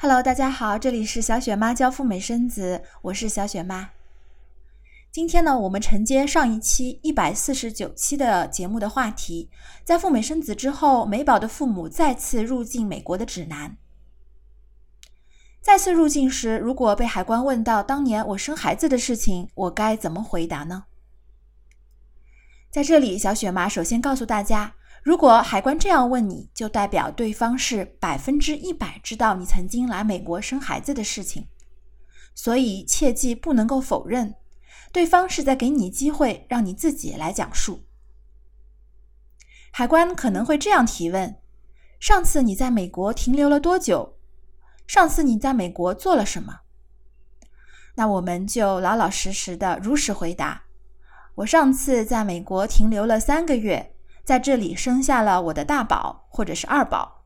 Hello，大家好，这里是小雪妈教赴美生子，我是小雪妈。今天呢，我们承接上一期一百四十九期的节目的话题，在赴美生子之后，美宝的父母再次入境美国的指南。再次入境时，如果被海关问到当年我生孩子的事情，我该怎么回答呢？在这里，小雪妈首先告诉大家。如果海关这样问你，就代表对方是百分之一百知道你曾经来美国生孩子的事情，所以切记不能够否认，对方是在给你机会让你自己来讲述。海关可能会这样提问：上次你在美国停留了多久？上次你在美国做了什么？那我们就老老实实的如实回答：我上次在美国停留了三个月。在这里生下了我的大宝，或者是二宝。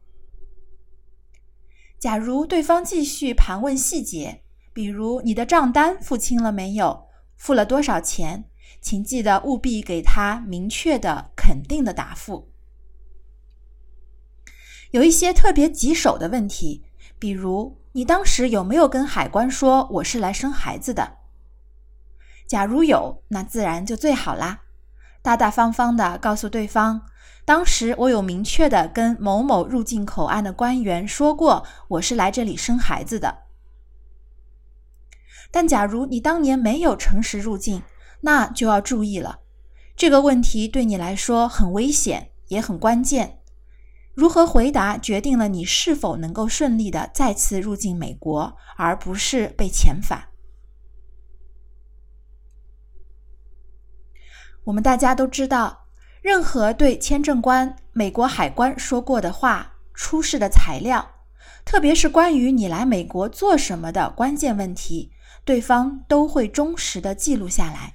假如对方继续盘问细节，比如你的账单付清了没有，付了多少钱，请记得务必给他明确的、肯定的答复。有一些特别棘手的问题，比如你当时有没有跟海关说我是来生孩子的？假如有，那自然就最好啦。大大方方的告诉对方，当时我有明确的跟某某入境口岸的官员说过，我是来这里生孩子的。但假如你当年没有诚实入境，那就要注意了，这个问题对你来说很危险，也很关键。如何回答，决定了你是否能够顺利的再次入境美国，而不是被遣返。我们大家都知道，任何对签证官、美国海关说过的话、出示的材料，特别是关于你来美国做什么的关键问题，对方都会忠实的记录下来，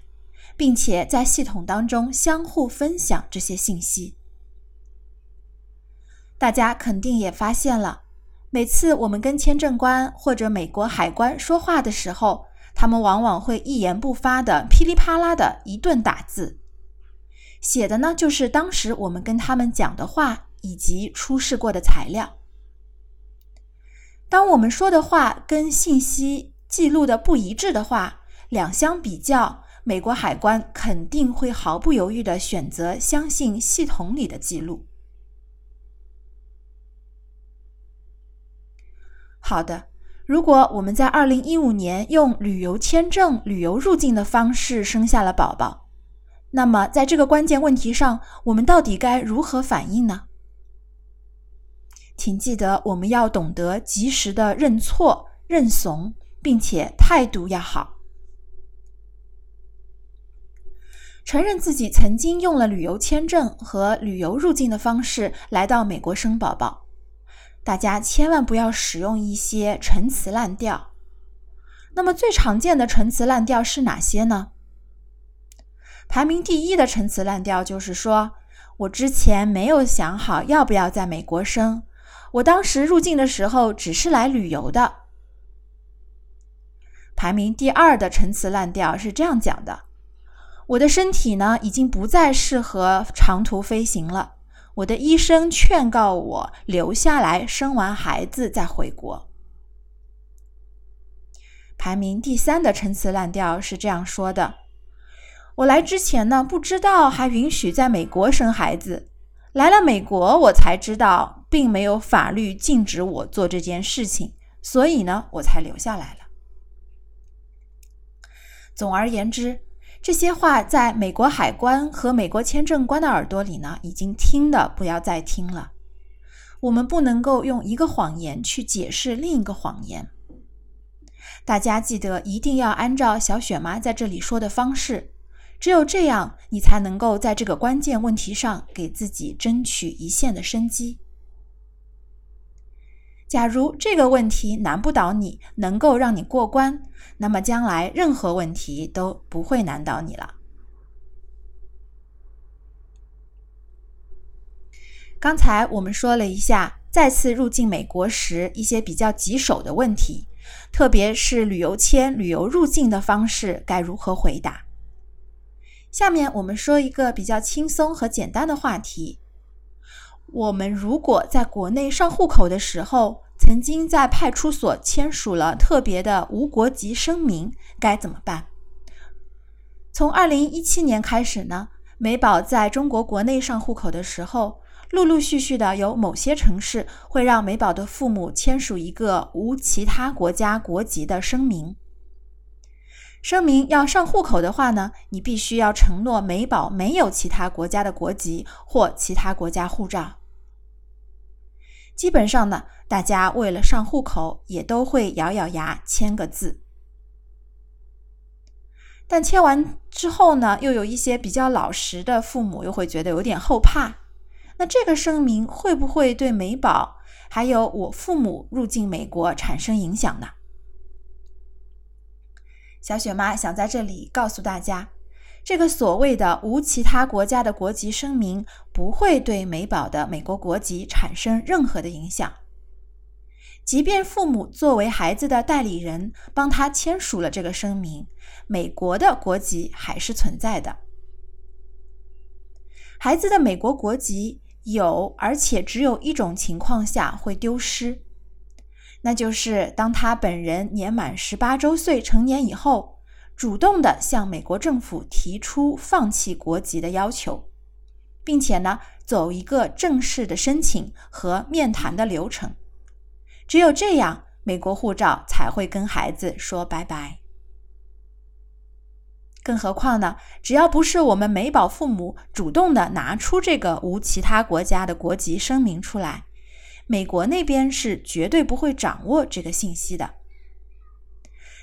并且在系统当中相互分享这些信息。大家肯定也发现了，每次我们跟签证官或者美国海关说话的时候，他们往往会一言不发的噼里啪啦的一顿打字，写的呢就是当时我们跟他们讲的话以及出示过的材料。当我们说的话跟信息记录的不一致的话，两相比较，美国海关肯定会毫不犹豫的选择相信系统里的记录。好的。如果我们在二零一五年用旅游签证、旅游入境的方式生下了宝宝，那么在这个关键问题上，我们到底该如何反应呢？请记得，我们要懂得及时的认错、认怂，并且态度要好，承认自己曾经用了旅游签证和旅游入境的方式来到美国生宝宝。大家千万不要使用一些陈词滥调。那么最常见的陈词滥调是哪些呢？排名第一的陈词滥调就是说，我之前没有想好要不要在美国生，我当时入境的时候只是来旅游的。排名第二的陈词滥调是这样讲的：我的身体呢，已经不再适合长途飞行了。我的医生劝告我留下来生完孩子再回国。排名第三的陈词滥调是这样说的：“我来之前呢，不知道还允许在美国生孩子，来了美国我才知道，并没有法律禁止我做这件事情，所以呢，我才留下来了。”总而言之。这些话在美国海关和美国签证官的耳朵里呢，已经听的不要再听了。我们不能够用一个谎言去解释另一个谎言。大家记得一定要按照小雪妈在这里说的方式，只有这样，你才能够在这个关键问题上给自己争取一线的生机。假如这个问题难不倒你，能够让你过关，那么将来任何问题都不会难倒你了。刚才我们说了一下再次入境美国时一些比较棘手的问题，特别是旅游签、旅游入境的方式该如何回答。下面我们说一个比较轻松和简单的话题。我们如果在国内上户口的时候曾经在派出所签署了特别的无国籍声明，该怎么办？从二零一七年开始呢，美宝在中国国内上户口的时候，陆陆续续的有某些城市会让美宝的父母签署一个无其他国家国籍的声明。声明要上户口的话呢，你必须要承诺美宝没有其他国家的国籍或其他国家护照。基本上呢，大家为了上户口也都会咬咬牙签个字。但签完之后呢，又有一些比较老实的父母又会觉得有点后怕。那这个声明会不会对美宝还有我父母入境美国产生影响呢？小雪妈想在这里告诉大家，这个所谓的无其他国家的国籍声明不会对美宝的美国国籍产生任何的影响。即便父母作为孩子的代理人帮他签署了这个声明，美国的国籍还是存在的。孩子的美国国籍有，而且只有一种情况下会丢失。那就是当他本人年满十八周岁成年以后，主动的向美国政府提出放弃国籍的要求，并且呢走一个正式的申请和面谈的流程，只有这样，美国护照才会跟孩子说拜拜。更何况呢，只要不是我们美宝父母主动的拿出这个无其他国家的国籍声明出来。美国那边是绝对不会掌握这个信息的。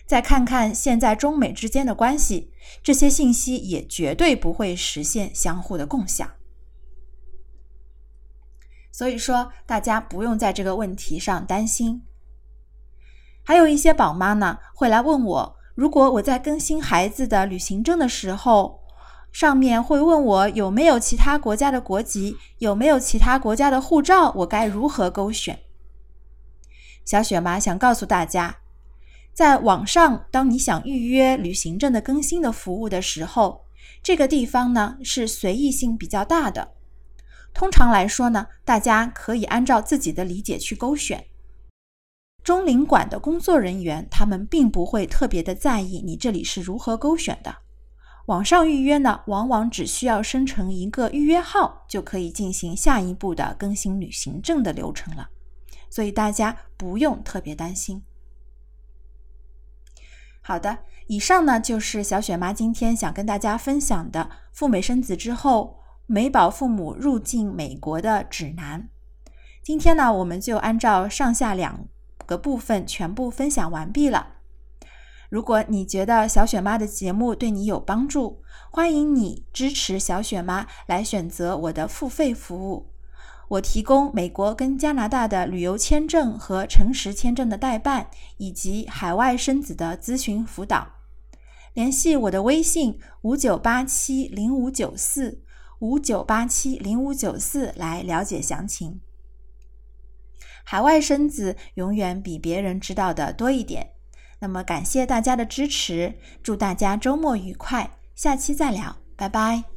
再看看现在中美之间的关系，这些信息也绝对不会实现相互的共享。所以说，大家不用在这个问题上担心。还有一些宝妈呢，会来问我，如果我在更新孩子的旅行证的时候。上面会问我有没有其他国家的国籍，有没有其他国家的护照，我该如何勾选？小雪妈想告诉大家，在网上，当你想预约旅行证的更新的服务的时候，这个地方呢是随意性比较大的。通常来说呢，大家可以按照自己的理解去勾选。中领馆的工作人员他们并不会特别的在意你这里是如何勾选的。网上预约呢，往往只需要生成一个预约号，就可以进行下一步的更新旅行证的流程了，所以大家不用特别担心。好的，以上呢就是小雪妈今天想跟大家分享的赴美生子之后美宝父母入境美国的指南。今天呢，我们就按照上下两个部分全部分享完毕了。如果你觉得小雪妈的节目对你有帮助，欢迎你支持小雪妈来选择我的付费服务。我提供美国跟加拿大的旅游签证和诚实签证的代办，以及海外生子的咨询辅导。联系我的微信五九八七零五九四五九八七零五九四来了解详情。海外生子永远比别人知道的多一点。那么感谢大家的支持，祝大家周末愉快，下期再聊，拜拜。